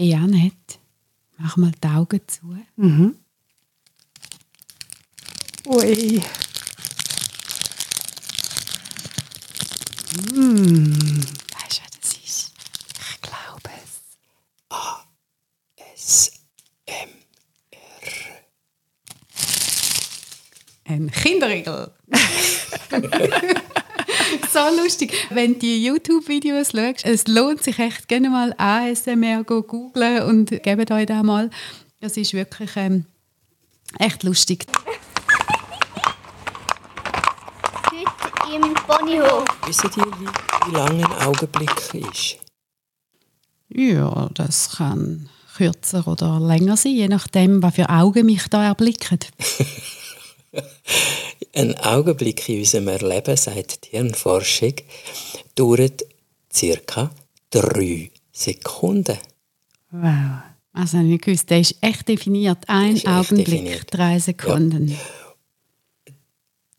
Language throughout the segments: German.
Hey Annette, mach mal die Augen zu. Mhm. Ui. Mm. Weißt du, was das ist? Ich glaube es. Ein Kinderriegel. so lustig. Wenn du die YouTube-Videos schaust, es lohnt sich echt gerne mal ASMR go googlen und gebt euch da mal. Das ist wirklich ähm, echt lustig. Heute im Ponyhof. Wissen die, wie, wie lang ein Augenblick ist? Ja, das kann kürzer oder länger sein, je nachdem, was für Augen mich da erblicken. Ein Augenblick in unserem Erleben, sagt die Hirnforschung, dauert ca. drei Sekunden. Wow. Also habe ich gewusst, der ist echt definiert. Ein Augenblick, definiert. drei Sekunden.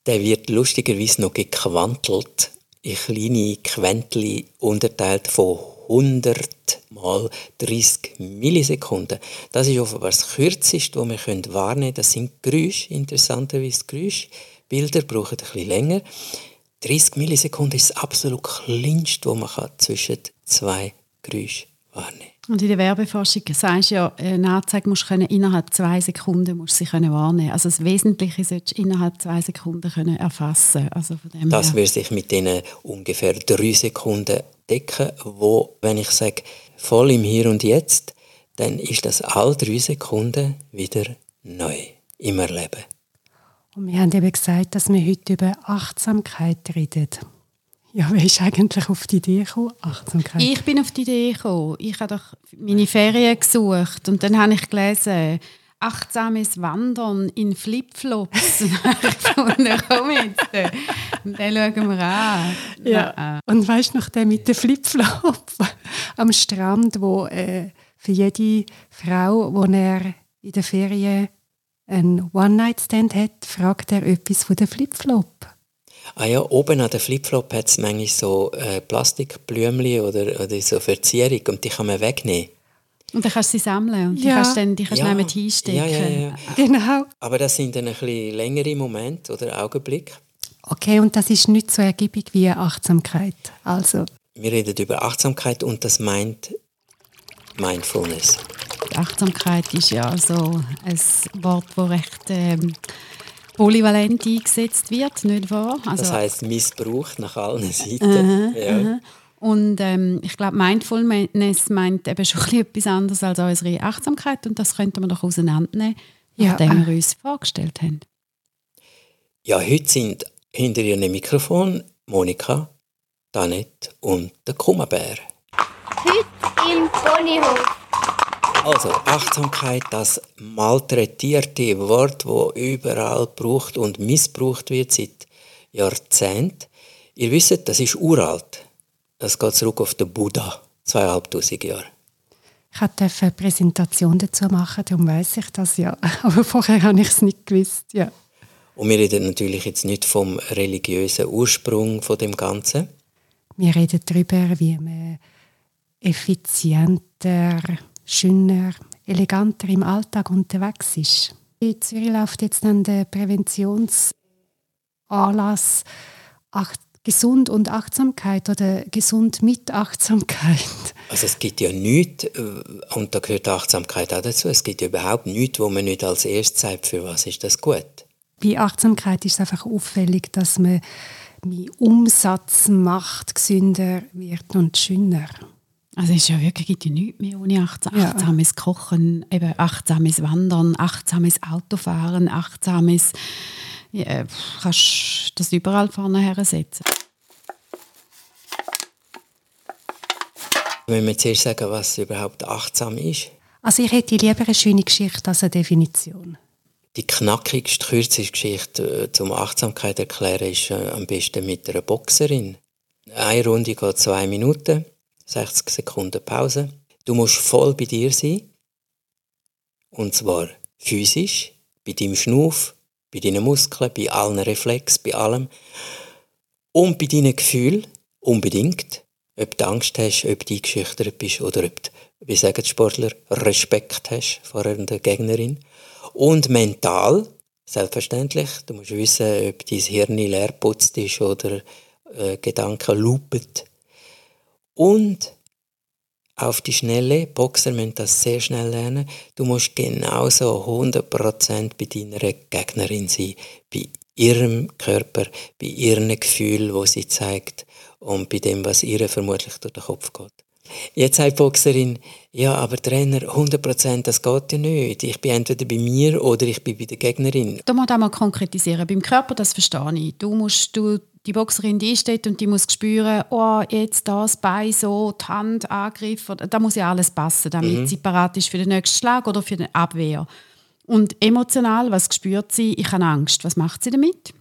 Der wird lustigerweise noch gequantelt in kleine Quäntchen unterteilt von 100 mal 30 Millisekunden. Das ist offenbar das Kürzeste, was wir wahrnehmen können. Das sind Geräusche, interessanterweise Geräusche. Bilder brauchen ein bisschen länger. 30 Millisekunden ist das absolut kleinste, was man kann zwischen zwei Geräuschen wahrnehmen Und in der Werbeforschung sagst du ja, eine Anzeige musst du können, innerhalb zwei Sekunden musst du sie können wahrnehmen. Also das Wesentliche solltest du innerhalb zwei Sekunden können erfassen. Also von dem Das her. würde sich mit diesen ungefähr drei Sekunden decken, wo, wenn ich sage, voll im Hier und Jetzt, dann ist das alle drei Sekunden wieder neu im Erleben. Und wir haben eben gesagt, dass wir heute über Achtsamkeit reden. Ja, wer ist eigentlich auf die Idee gekommen? Achtsamkeit. Ich bin auf die Idee gekommen. Ich habe doch meine Ferien gesucht und dann habe ich gelesen, achtsames Wandern in Flipflops. Komm jetzt. Und den schauen wir an. Ja. Und weißt du noch der mit den Flipflop am Strand, wo äh, für jede Frau, wo er in der Ferien einen One-Night-Stand hat, fragt er etwas von den Flipflop. Ah ja, oben an der Flipflop hat es manchmal so äh, Plastikblümchen oder, oder so Verzierung und die kann man wegnehmen. Und dann kannst du sie sammeln und die Ja. kannst du dann die kannst Ja. neben hinstecken. Ja, ja, ja. Genau. Aber das sind dann ein bisschen längere Momente oder Augenblicke. Okay, und das ist nicht so ergiebig wie Achtsamkeit. Also, Wir reden über Achtsamkeit und das meint Mindfulness. Die Achtsamkeit ist ja so ein Wort, das recht ähm, polyvalent eingesetzt wird, nicht wahr? Also, Das heißt Missbrauch nach allen Seiten. ja. Und ähm, ich glaube, Mindfulness meint eben schon ein bisschen etwas anderes als unsere Achtsamkeit und das könnte man doch auseinandernehmen, Ja, nachdem äh. wir uns vorgestellt haben. ja, heute sind hinter ihrem Mikrofon Monika, Danette und der Kummerbär. Heute im Ponyhof. Also Achtsamkeit, das malträtierte Wort, wo überall gebraucht und missbraucht wird seit Jahrzehnten. Ihr wisst, das ist uralt. Das geht zurück auf den Buddha, zweieinhalbtausend Jahre. ich durfte eine Präsentation dazu machen, darum weiß ich das ja. Aber vorher habe ich es nicht gewusst. Ja. Und wir reden natürlich jetzt nicht vom religiösen Ursprung von dem Ganzen. Wir reden darüber, wie man effizienter, schöner, eleganter im Alltag unterwegs ist. In Zürich läuft jetzt dann der Präventionsanlass Acht Gesund und Achtsamkeit oder Gesund mit Achtsamkeit. Also es gibt ja nichts, äh, und da gehört Achtsamkeit auch dazu, es gibt ja überhaupt nichts, wo man nicht als erstes sagt, für was ist das gut. Bei Achtsamkeit ist es einfach auffällig, dass man mit Umsatz macht, gesünder wird und schöner. Also es ist ja wirklich gibt ja nichts mehr ohne achtsam, Ja. achtsames Kochen, eben achtsames Wandern, achtsames Autofahren, achtsames... Ja, kannst das überall vorne her setzen. Wenn wir zuerst sagen, was überhaupt achtsam ist, Also ich hätte lieber eine schöne Geschichte als eine Definition. die knackigste, kürzeste Geschichte äh, zum Achtsamkeit erklären ist äh, am besten mit einer Boxerin. Eine Runde geht zwei Minuten, 60 Sekunden Pause. Du musst voll bei dir sein. Und zwar physisch, bei deinem Schnuff, bei deinen Muskeln, bei allen Reflexen, bei allem. Und bei deinen Gefühlen unbedingt. Ob du Angst hast, ob du eingeschüchtert bist oder ob du wie sagen die Sportler, Respekt hast vor der Gegnerin. Und mental, selbstverständlich, du musst wissen, ob dein Hirn leer putzt ist oder äh, Gedanken lupen. Und auf die Schnelle, Boxer müssen das sehr schnell lernen, du musst genauso 100% bei deiner Gegnerin sein, bei ihrem Körper, bei ihren Gefühlen, wo sie zeigt und bei dem, was ihr vermutlich durch den Kopf geht. Jetzt sagt die Boxerin, ja, aber Trainer, 100% das geht ja nicht. Ich bin entweder bei mir oder ich bin bei der Gegnerin. Da muss man konkretisieren. Beim Körper, das verstehe ich. Du musst, du, die Boxerin, die steht und die muss spüren, oh, jetzt das Bein so, die Hand, Angriff. Da muss ja alles passen, damit mhm. sie parat ist für den nächsten Schlag oder für den Abwehr. Und emotional, was spürt sie? Ich habe Angst. Was macht sie damit?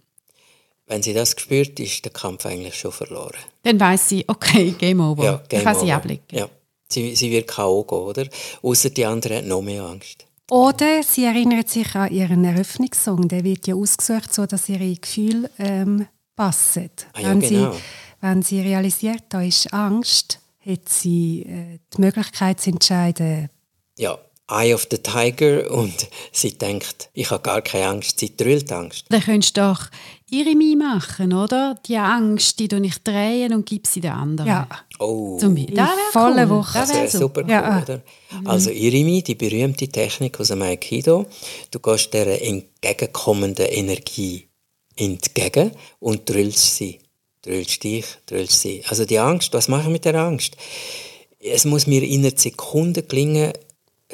Wenn sie das spürt, ist der Kampf eigentlich schon verloren. Dann weiß sie, okay, Game Over. Ja, Game kann over. sie ablegen. Ja. Sie, sie wird K.O. gehen, oder? Außer die anderen haben noch mehr Angst. Oder sie erinnert sich an ihren Eröffnungssong. Der wird ja ausgesucht, so dass ihre Gefühle ähm, passen. Ah, ja, wenn, genau. sie, wenn sie realisiert, da ist Angst, hat sie äh, die Möglichkeit zu entscheiden. Ja, Eye of the Tiger und sie denkt, ich habe gar keine Angst, sie trüllt Angst. Dann könntest du doch ihre Mie machen, oder? Die Angst, die ich drehen und gebe sie den anderen. Ja. Oh. Zum. Das volle cool. Woche. Das wäre super cool, ja. oder? Also Irimi, die berühmte Technik aus dem Aikido, du gehst dieser entgegenkommenden Energie entgegen und drüllst sie. Drüllst dich, drüllst sie. Also die Angst, was mache ich mit der Angst? Es muss mir in einer Sekunde gelingen,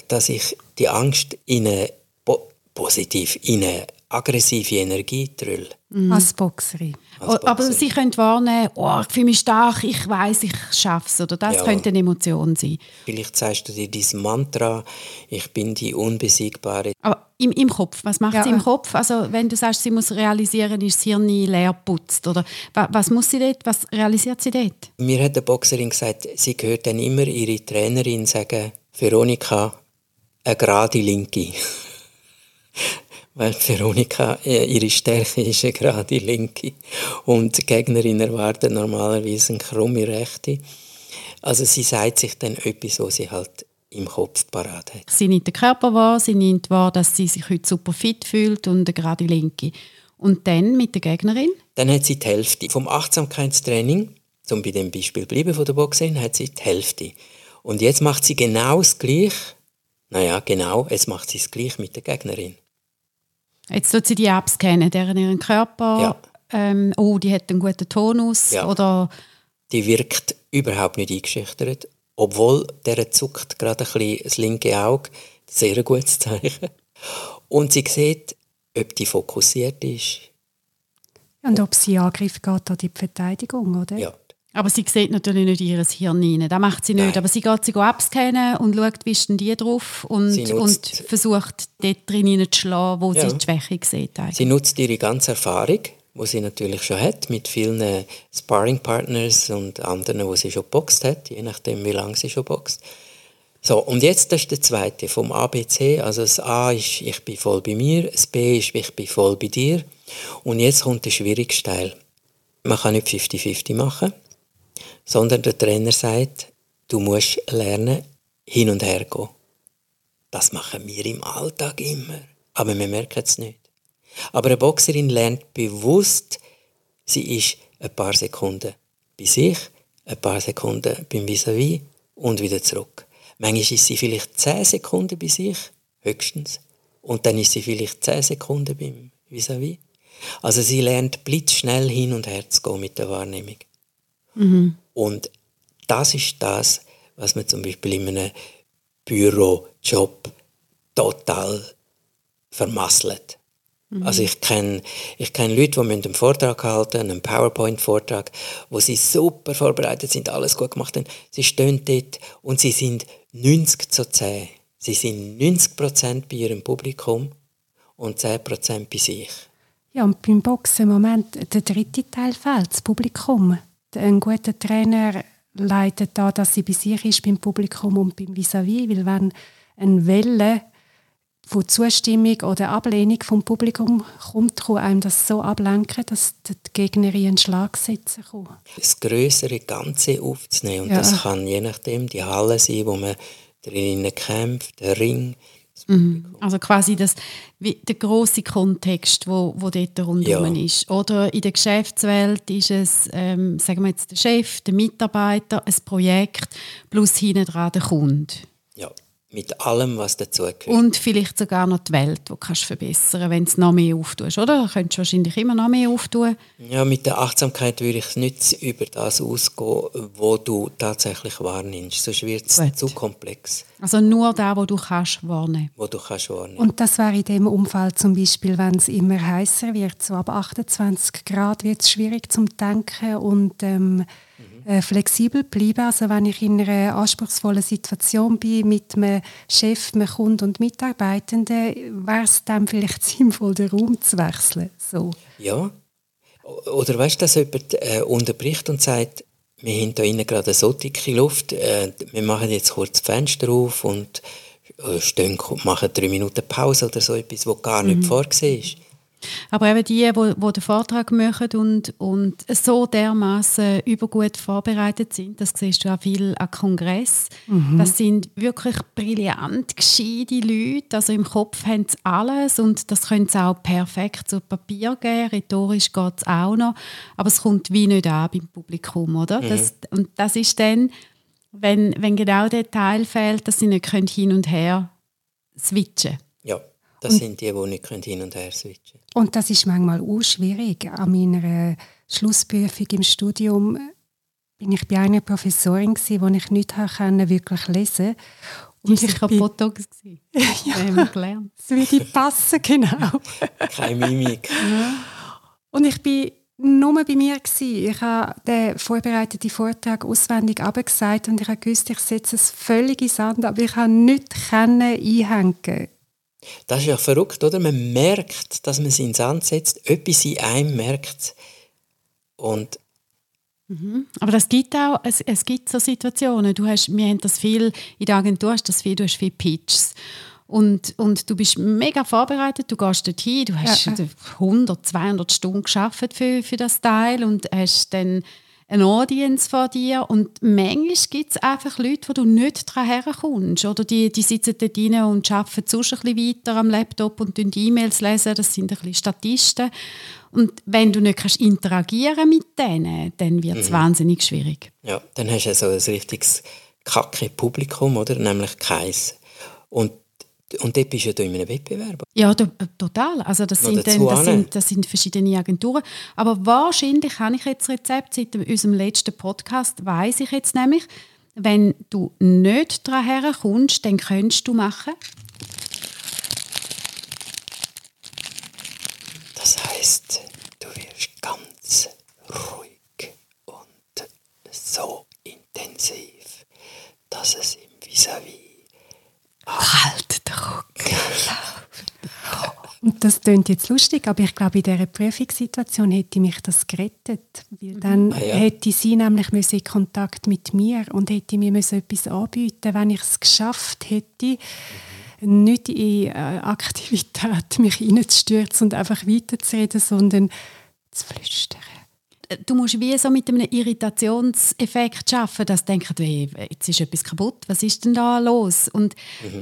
dass ich die Angst in eine positiv in eine aggressive Energie drülle. Mhm. Als Boxerin. Als Boxerin. Aber sie können wahrnehmen, oh, ich fühle mich stark, ich weiß, ich schaffe es. Oder das ja. könnte eine Emotion sein. Vielleicht sagst du dir dieses Mantra, ich bin die Unbesiegbare. Aber im, im Kopf, was macht ja. sie im Kopf? Also wenn du sagst, sie muss realisieren, ist das Hirn leer putzt. Oder was muss sie dort, was realisiert sie dort? Mir hat eine Boxerin gesagt, sie hört dann immer ihre Trainerin sagen, Veronika, eine gerade Linke. Weil Veronika, äh, ihre Stärke ist eine gerade Linke. Und die Gegnerin erwartet normalerweise eine krumme Rechte. Also sie sagt sich dann etwas, was sie halt im Kopf parat hat. Sie nimmt den Körper wahr, sie nimmt wahr, dass sie sich heute super fit fühlt und eine gerade Linke. Und dann mit der Gegnerin? Dann hat sie die Hälfte. Vom Achtsamkeitstraining, zum bei dem Beispiel bleiben von der Boxerin, hat sie die Hälfte. Und jetzt macht sie genau das Gleiche naja, genau, jetzt macht sie es gleich mit der Gegnerin. Jetzt tut sie die abscannen, deren ihren Körper. Ja. Ähm, oh, die hat einen guten Tonus. Ja. Oder die wirkt überhaupt nicht eingeschüchtert, obwohl der zuckt gerade ein bisschen das linke Auge. Sehr gutes Zeichen. Und sie sieht, ob die fokussiert ist. Und ob sie Angriff geht an die Verteidigung, oder? Ja. Aber sie sieht natürlich nicht ihr Hirn rein. Das macht sie nicht. Nein. Aber sie geht sie abscannen und schaut, wie denn die drauf und, und versucht, dort drin zu schlagen, wo ja. sie die Schwäche sieht. Eigentlich. Sie nutzt ihre ganze Erfahrung, die sie natürlich schon hat, mit vielen Sparring-Partners und anderen, die sie schon boxt hat, je nachdem, wie lange sie schon boxt. So, und jetzt das ist der zweite, vom ABC. Also das A ist, ich bin voll bei mir, das B ist, ich bin voll bei dir. Und jetzt kommt der schwierigste Teil. Man kann nicht 50-50 machen sondern der Trainer sagt, du musst lernen, hin und her gehen. Das machen wir im Alltag immer, aber wir merken es nicht. Aber eine Boxerin lernt bewusst, sie ist ein paar Sekunden bei sich, ein paar Sekunden beim Vis-à-vis und wieder zurück. Manchmal ist sie vielleicht 10 Sekunden bei sich, höchstens. Und dann ist sie vielleicht 10 Sekunden beim Vis-à-vis. Also sie lernt blitzschnell hin und her zu gehen mit der Wahrnehmung. Mhm. Und das ist das, was man zum Beispiel in einem Bürojob total vermasselt. Mhm. Also ich kenne ich kenn Leute, die einen Vortrag halten, einen PowerPoint-Vortrag, wo sie super vorbereitet sind, alles gut gemacht haben. Sie stehen dort und sie sind 90 zu 10. Sie sind 90 Prozent bei ihrem Publikum und 10 Prozent bei sich. Ja, und beim Boxen im Moment, der dritte Teil fehlt, das Publikum ein guter Trainer leitet da, dass sie bei sich ist, beim Publikum und beim Vis-à-vis, weil wenn eine Welle von Zustimmung oder Ablehnung vom Publikum kommt, kann einem das so ablenken, dass die Gegnerin einen Schlag setzen kann. Das größere Ganze aufzunehmen. Und ja. das kann je nachdem die Halle sein, wo man drinnen kämpft, der Ring. Mhm. Also quasi das, wie der große Kontext, wo, wo dort rundherum Ja. ist. Oder in der Geschäftswelt ist es, ähm, sagen wir jetzt der Chef, der Mitarbeiter, ein Projekt plus hinten dran der Kunde. Ja, mit allem, was dazugehört. Und vielleicht sogar noch die Welt, die kannst du verbessern, wenn du es noch mehr auftust, oder? Da könntest du wahrscheinlich immer noch mehr auftun. Ja, mit der Achtsamkeit würde ich nicht über das ausgehen, wo du tatsächlich wahrnimmst. Sonst wird es zu komplex, Also nur da, wo du kannst wahrnehmen. wo du kannst wahrnehmen. Und das wäre in dem Umfall zum Beispiel, wenn es immer heißer wird, so ab 28 Grad wird es schwierig zum Denken und ähm, äh, flexibel bleiben. Also wenn ich in einer anspruchsvollen Situation bin mit einem Chef, einem Kunden und Mitarbeitenden, wäre es dann vielleicht sinnvoll, den Raum zu wechseln. So. Ja. Oder weißt du, dass jemand äh, unterbricht und sagt, wir haben hier innen gerade so dicke Luft, äh, wir machen jetzt kurz das Fenster auf und äh, stehen, machen drei Minuten Pause oder so etwas, was gar nicht vorgesehen ist. Aber eben die, die, die den Vortrag machen und, und so dermaßen übergut vorbereitet sind, das siehst du auch viel an Kongress. Das sind wirklich brillant gescheite Leute. Also im Kopf haben sie alles und das können sie auch perfekt zu Papier geben. Rhetorisch geht es auch noch. Aber es kommt wie nicht an beim Publikum, oder? Das, und das ist dann, wenn, wenn genau der Teil fehlt, dass sie nicht hin und her switchen können. Ja, das sind die, die nicht können hin und her switchen Und das ist manchmal auch schwierig. An meiner Schlussprüfung im Studium bin ich bei einer Professorin, wo ich nicht habe wirklich lesen Die Und war ich bin, Botox. Das haben wir gelernt. es würde passen, genau. Keine Mimik. Und ich bin nur bei mir gewesen. Ich habe den vorbereiteten Vortrag auswendig abgesagt und ich habe gewusst, ich setze es völlig in Sand, aber ich habe nicht können einhängen. Das ist ja verrückt, oder? Man merkt, dass man es in den Sand setzt, etwas in einem merkt. Und Aber das gibt auch, es, es gibt so Situationen. Du hast, wir haben das viel, in der Agentur hast du das viel, du hast viele Pitches. Und, und du bist mega vorbereitet, du gehst dorthin, du hast Ja. 100, 200 Stunden geschafft für, für das Teil und hast dann eine Audience vor dir und manchmal gibt es einfach Leute, wo du nicht dran herkommst oder die, die sitzen dort rein und arbeiten sonst ein bisschen weiter am Laptop und lesen E-Mails lesen, das sind ein bisschen Statisten und wenn du nicht kannst interagieren mit denen, dann wird es wahnsinnig schwierig. ja, dann hast du so ein richtiges kacke Publikum, oder? Nämlich keins. Und, und dort bist du ja in einem Wettbewerb. Ja, to- total. Also das, sind, dann, das, sind, das sind verschiedene Agenturen. Aber wahrscheinlich habe ich jetzt Rezept seit unserem letzten Podcast, weiß ich jetzt nämlich, wenn du nicht daran herkommst, dann könntest du machen. Das heißt, du wirst ganz ruhig und so intensiv, dass es im Vis-à-vis Kalt Druck. Und das klingt jetzt lustig, aber ich glaube, in dieser Prüfungssituation hätte mich das gerettet. Weil dann Ah, ja. hätte sie nämlich müssen in Kontakt mit mir und hätte mir müssen etwas anbieten wenn ich es geschafft hätte, nicht in äh, Aktivität mich reinzustürzen und einfach weiterzureden, sondern zu flüstern. Du musst wie so mit einem Irritationseffekt schaffen, dass du denkst, hey, jetzt ist etwas kaputt, was ist denn da los? Und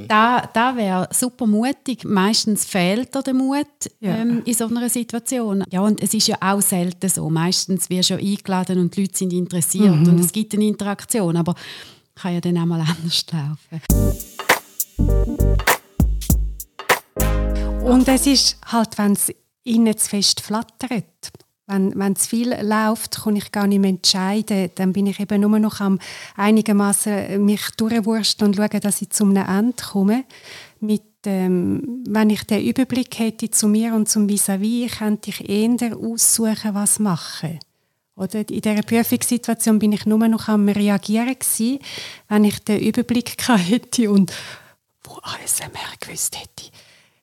da, da wäre super mutig. Meistens fehlt dir der Mut Ja. ähm, in so einer Situation. Ja, und es ist ja auch selten so. Meistens wirst du ja eingeladen und die Leute sind interessiert und es gibt eine Interaktion, aber kann ja dann auch mal anders laufen. Und es ist halt, wenn es innen zu fest flattert, wenn, wenn zu viel läuft, kann ich gar nicht mehr entscheiden. Dann bin ich eben nur noch am einigermaßen mich durchwursteln und schauen, dass ich zum Ende komme. Mit, ähm, wenn ich den Überblick hätte zu mir und zum Vis-à-vis, könnte ich eher aussuchen, was machen. Oder in dieser Prüfungssituation bin ich nur noch am Reagieren gewesen, wenn ich den Überblick hätte und wo ASMR gewusst hätte,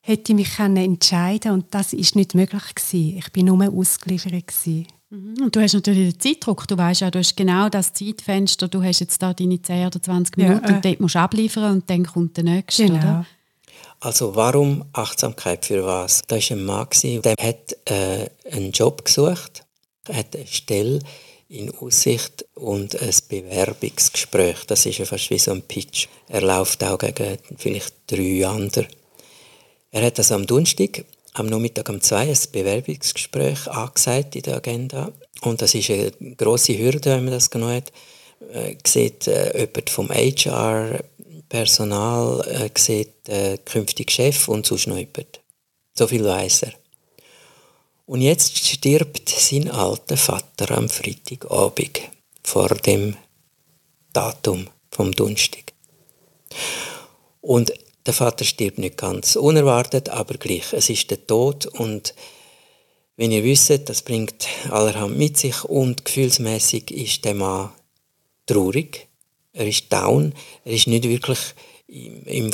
hätte ich mich können entscheiden und das ist nicht möglich gewesen. Ich bin nur ausgeliefert gewesen. Und du hast natürlich den Zeitdruck. Du weißt ja, du hast genau das Zeitfenster. Du hast jetzt da deine 10 oder 20 Ja, Minuten äh. und dort musst du abliefern und dann kommt der nächste. Genau. Oder? Also warum Achtsamkeit für was? Da war ein Mann, der hat äh, einen Job gesucht, er hat eine Stelle in Aussicht und ein Bewerbungsgespräch. Das ist ja fast wie so ein Pitch. Er läuft auch gegen vielleicht drei andere. Er hat das am Donnerstag, am Nachmittag um zwei, ein Bewerbungsgespräch angesagt in der Agenda. Und das ist eine grosse Hürde, wenn man das genommen hat. Äh, sieht äh, jemand vom HR, Personal, äh, sieht äh, künftig Chef und sonst noch jemand. So viel weiß er. Und jetzt stirbt sein alter Vater am Freitagabend vor dem Datum vom Donnerstag. Und der Vater stirbt nicht ganz unerwartet, aber gleich. Es ist der Tod und wenn ihr wisst, das bringt allerhand mit sich und gefühlsmäßig ist der Mann traurig. Er ist down. Er ist nicht wirklich im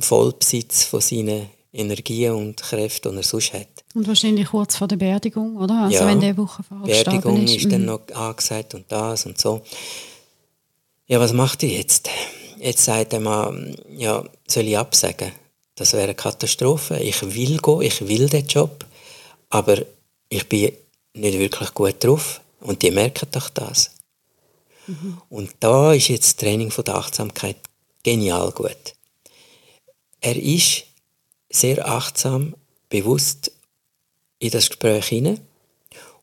Vollbesitz von seinen Energien und Kräften, die er sonst hat. Und wahrscheinlich kurz vor der Beerdigung, oder? Also ja, wenn der Woche vorher Beerdigung ist. ist dann Mhm. noch angesagt und das und so. Ja, was macht er jetzt? Jetzt sagt er mal, ja, soll ich absagen? Das wäre eine Katastrophe. Ich will gehen, ich will den Job, aber ich bin nicht wirklich gut drauf und die merken doch das. Und da ist jetzt das Training von der Achtsamkeit genial gut. Er ist sehr achtsam, bewusst in das Gespräch hinein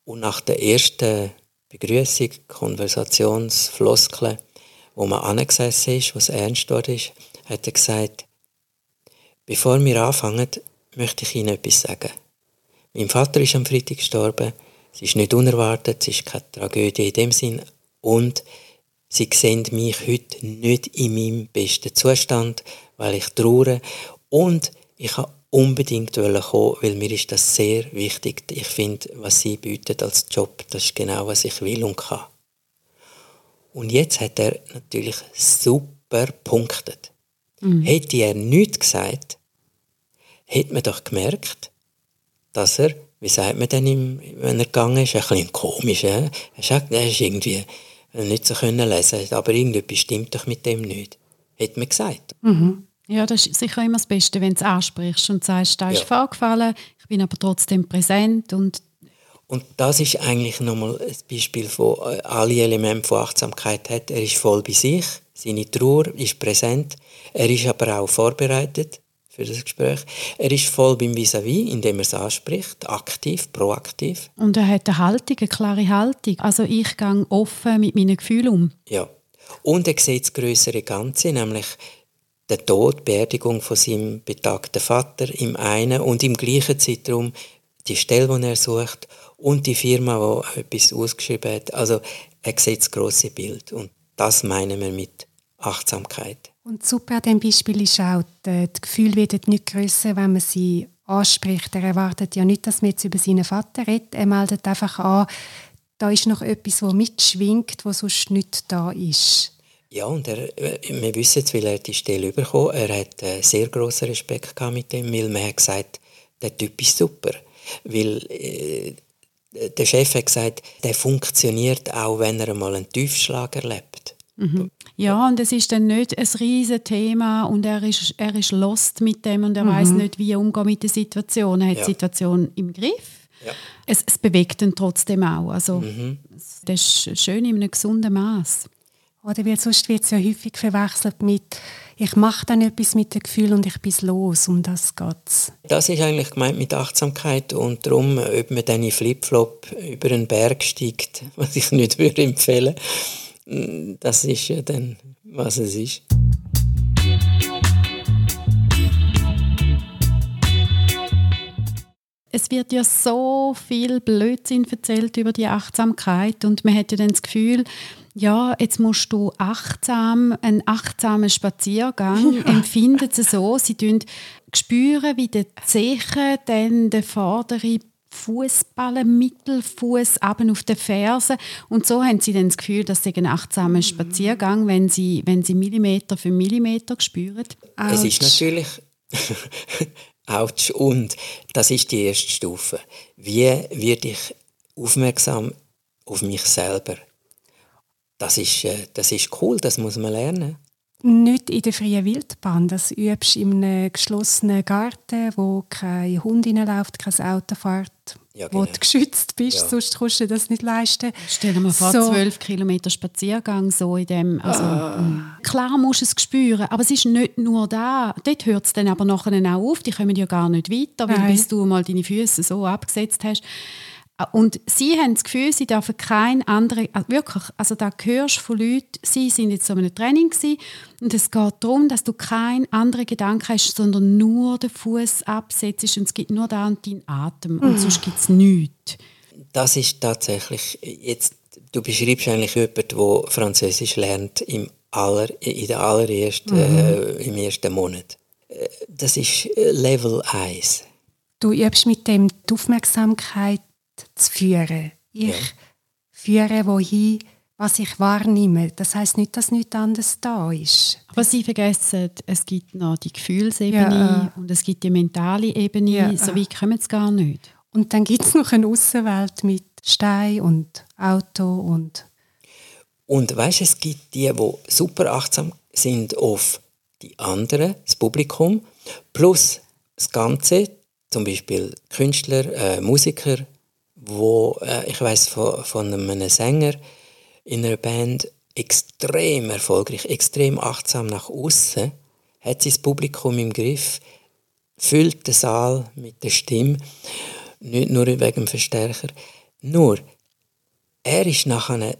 und nach der ersten Begrüßung, Konversationsfloskeln, wo man angesessen ist, was ernst dort ist, hat er gesagt, bevor wir anfangen, möchte ich Ihnen etwas sagen. Mein Vater ist am Freitag gestorben. Es ist nicht unerwartet, es ist keine Tragödie in dem Sinn. Und Sie sehen mich heute nicht in meinem besten Zustand, weil ich traue. Und ich habe unbedingt kommen, weil mir ist das sehr wichtig. Ich finde, was Sie bieten als Job, das ist genau, was ich will und kann. Und jetzt hat er natürlich super punktet. Hätte er nichts gesagt, hätte man doch gemerkt, dass er, wie sagt man denn, wenn er gegangen ist, ein bisschen komisch. Er sagt, er ist irgendwie nicht so können lesen, aber irgendetwas stimmt doch mit dem nicht. Hätte man gesagt. Ja, das ist sicher immer das Beste, wenn du es ansprichst und sagst, da ist Ja. vorgefallen, ich bin aber trotzdem präsent und Und das ist eigentlich nochmal ein Beispiel von äh, alle Elemente von Achtsamkeit hat. Er ist voll bei sich, seine Trauer ist präsent, er ist aber auch vorbereitet für das Gespräch. Er ist voll beim Vis-à-vis, indem er es anspricht, aktiv, proaktiv. Und er hat eine Haltung, eine klare Haltung. Also ich gehe offen mit meinen Gefühlen um. Ja. Und er sieht das größere Ganze, nämlich der Tod, die Beerdigung von seinem betagten Vater im einen und im gleichen Zeitraum die Stelle, die er sucht und die Firma, die etwas ausgeschrieben hat. Also er sieht das grosse Bild und das meinen wir mit Achtsamkeit. Und super an diesem Beispiel ist auch, die, die Gefühle werden nicht grösser, wenn man sie anspricht. Er erwartet ja nicht, dass man jetzt über seinen Vater redet. Er meldet einfach an, da ist noch etwas, das mitschwingt, was sonst nicht da ist. Ja, und er, wir wissen jetzt, weil er die Stelle bekommen Er hat äh, sehr grossen Respekt gehabt mit dem, weil man hat gesagt, der Typ ist super. Weil äh, der Chef hat gesagt, der funktioniert auch, wenn er einmal einen Tiefschlag erlebt. Ja, und es ist dann nicht ein riesiges Thema und er ist, er ist lost mit dem und er weiß nicht, wie er umgehen mit der Situation. Er hat Ja. die Situation im Griff. Ja. Es, es bewegt ihn trotzdem auch. Also, es- Das ist schön in einem gesunden Maß. Oder weil sonst wird es ja häufig verwechselt mit «ich mache dann etwas mit dem Gefühl und ich bin los». Um das geht es. Das ist eigentlich gemeint mit Achtsamkeit und darum, ob man dann in Flipflop über einen Berg steigt, was ich nicht würde empfehlen, das ist ja dann, was es ist. Es wird ja so viel Blödsinn erzählt über die Achtsamkeit und man hat ja dann das Gefühl, ja, jetzt musst du achtsam, einen achtsamen Spaziergang empfinden sie so, sie spüren, wie der Zeche dann der vordere Fußballen, Mittelfuß abend auf den Fersen und so haben sie dann das Gefühl, dass sie einen achtsamen Spaziergang, wenn sie, wenn sie Millimeter für Millimeter spüren. Es ist natürlich Autsch. Und das ist die erste Stufe. Wie werde ich aufmerksam auf mich selber? Das ist, äh, das ist cool, das muss man lernen. Nicht in der freien Wildbahn. Das übst du in einem geschlossenen Garten, wo kein Hund reinläuft, kein Auto fährt. Ja, wo genau. du geschützt bist, Ja. sonst kannst du dir das nicht leisten. Stell dir mal vor, So. zwölf Kilometer Spaziergang so in dem. Also, mm. Klar musst du es spüren, aber es ist nicht nur da. Dort hört es dann aber nachher auch auf. Die kommen ja gar nicht weiter, weil Nein. bis du mal deine Füße so abgesetzt hast. Und sie haben das Gefühl, sie dürfen kein andere, also wirklich, also da hörst du von Leuten, sie sind jetzt so in einem Training gewesen, und es geht darum, dass du keinen anderen Gedanken hast, sondern nur den Fuß absetzt und es gibt nur da und deinen Atem und sonst gibt es nichts. Das ist tatsächlich jetzt. Du beschreibst eigentlich jemanden, der Französisch lernt im aller, in der allerersten, äh, im ersten Monat. Äh, Das ist äh, Level 1. Du übst mit dem die Aufmerksamkeit zu führen. Ich führe wohin, was ich wahrnehme. Das heißt nicht, dass nichts anderes da ist. Aber sie vergessen, es gibt noch die Gefühlsebene Ja, und es gibt die mentale Ebene. Ja, so weit kommen sie gar nicht. Und dann gibt es noch eine Außenwelt mit Stein und Auto und Und weißt, es gibt die, die super achtsam sind auf die anderen, das Publikum, plus das Ganze, zum Beispiel Künstler, äh, Musiker, wo äh, ich weiß von, von einem Sänger in einer Band extrem erfolgreich, extrem achtsam nach außen, hat sein Publikum im Griff, füllt den Saal mit der Stimme, nicht nur wegen dem Verstärker. Nur, er ist nachher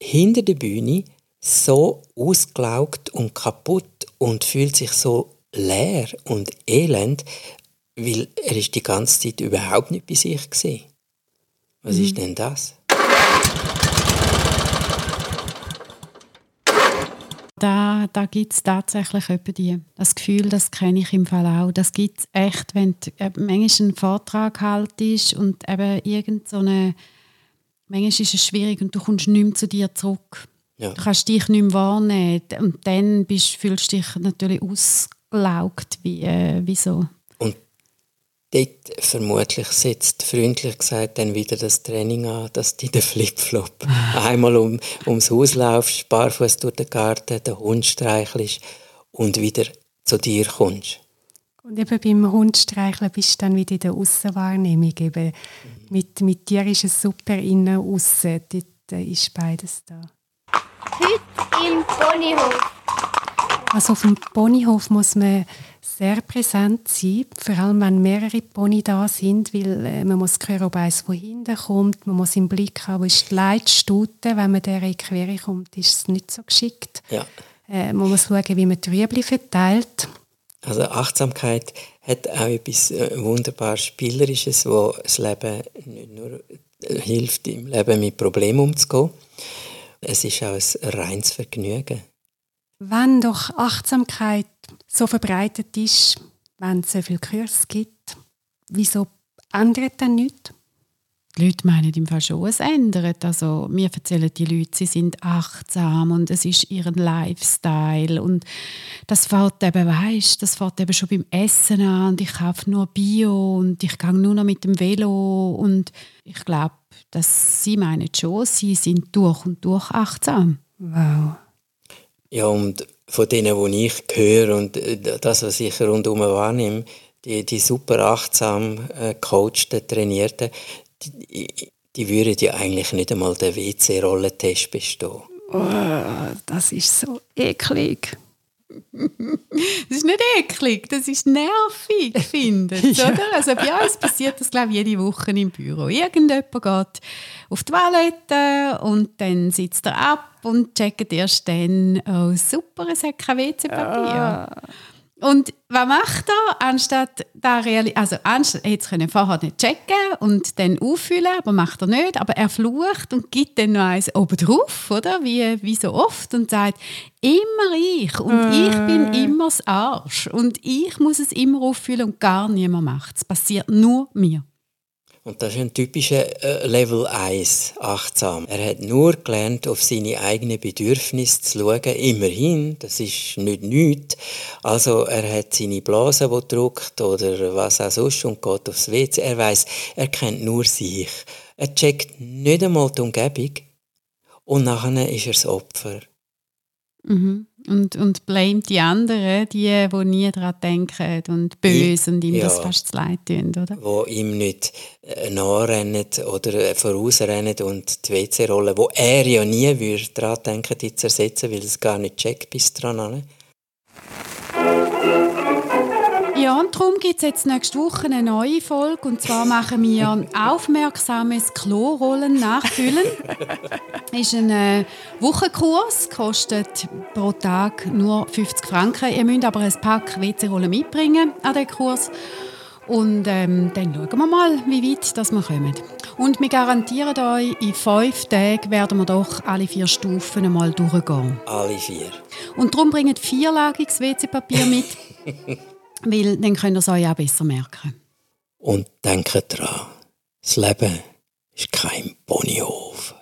hinter der Bühne so ausgelaugt und kaputt und fühlt sich so leer und elend, weil er ist die ganze Zeit überhaupt nicht bei sich gesehen. Was ist denn das? Da, da gibt es tatsächlich die. Das Gefühl, das kenne ich im Fall auch. Das gibt es echt, wenn du äh, manchmal einen Vortrag haltest und eben irgend so eine... Manchmal ist es schwierig und du kommst nicht mehr zu dir zurück. Ja. Du kannst dich nicht mehr wahrnehmen. Und dann bist, fühlst du dich natürlich ausgelaugt, wie, äh, wie so. Dort vermutlich setzt freundlich gesagt dann wieder das Training an, dass du den Flipflop einmal um, ums Haus laufst, barfuß durch den Garten, den Hund streichelst und wieder zu dir kommst. Und eben beim Hundstreicheln bist du dann wieder in der Aussenwahrnehmung. Eben mit, mit dir ist es super innen, aussen. Dort äh, ist beides da. Heute im Ponyhof. Also auf dem Ponyhof muss man sehr präsent sein, vor allem wenn mehrere Pony da sind, weil äh, man muss hören, ob eins von hinten kommt, man muss im Blick haben, wo ist die Leitstute, wenn man der in die Quere kommt, ist es nicht so geschickt. Ja. Äh, man muss schauen, wie man die Rüebli verteilt. Also Achtsamkeit hat auch etwas äh, wunderbar Spielerisches, wo das Leben nicht nur hilft, im Leben mit Problemen umzugehen. Es ist auch ein reines Vergnügen. Wenn doch Achtsamkeit so verbreitet ist, wenn es so viele Kurse gibt, wieso ändert dann nichts? Die Leute meinen im Fall schon, es ändert. Also, mir erzählen die Leute, sie sind achtsam und es ist ihren Lifestyle. Und das fährt eben, weißt, das fährt eben schon beim Essen an und ich kaufe nur Bio und ich gehe nur noch mit dem Velo. Und ich glaube, dass sie meinen schon, sie sind durch und durch achtsam. Wow. Ja, und von denen, die ich höre und äh, das, was ich rundherum wahrnehme, die, die super achtsam äh, coachten, trainierten, die, die würden ja eigentlich nicht einmal den WC-Rollentest bestehen. Das ist so eklig. Das ist nicht eklig, das ist nervig, finde ich. Oder? Also bei uns passiert das, glaube ich, jede Woche im Büro. Irgendjemand geht auf die Toilette und dann sitzt er ab und checkt erst dann, oh super, es hat kein WC-Papier. Und was macht er, anstatt da reali also anstatt, jetzt können vorher nicht checken und dann auffüllen, aber macht er nicht, aber er flucht und gibt dann noch eins oben drauf, oder? Wie, wie so oft und sagt, immer ich und ich bin immer das Arsch und ich muss es immer auffüllen und gar niemand macht es. passiert nur mir. Und das ist ein typischer äh, Level 1, achtsam. Er hat nur gelernt, auf seine eigenen Bedürfnisse zu schauen. Immerhin, das ist nicht nichts. Also er hat seine Blase, die drückt oder was auch sonst und geht aufs WC. Er weiß, er kennt nur sich. Er checkt nicht einmal die Umgebung und nachher ist er das Opfer. Mhm. Und, und blamet die anderen, die, die nie daran denken und böse und ihm Ja. das fast zu leid tun, oder? wo ihm nicht äh, nachrennen oder äh, vorausrennen und die WC-Rolle, wo er ja nie würde daran denken, die zu ersetzen, weil er es gar nicht checkt bis dran Ja, und darum gibt es jetzt nächste Woche eine neue Folge. Und zwar machen wir aufmerksames Klorollen nachfüllen. ist ein äh, Wochenkurs, kostet pro Tag nur 50 Franken. Ihr müsst aber ein Pack WC-Rollen mitbringen an den Kurs. Und ähm, dann schauen wir mal, wie weit das wir kommen. Und wir garantieren euch, in fünf Tagen werden wir doch alle vier Stufen einmal durchgehen. Alle vier. Und darum bringt vierlagiges WC-Papier mit, weil dann könnt ihr es euch auch besser merken. Und denkt dran, das Leben ist kein Ponyhof.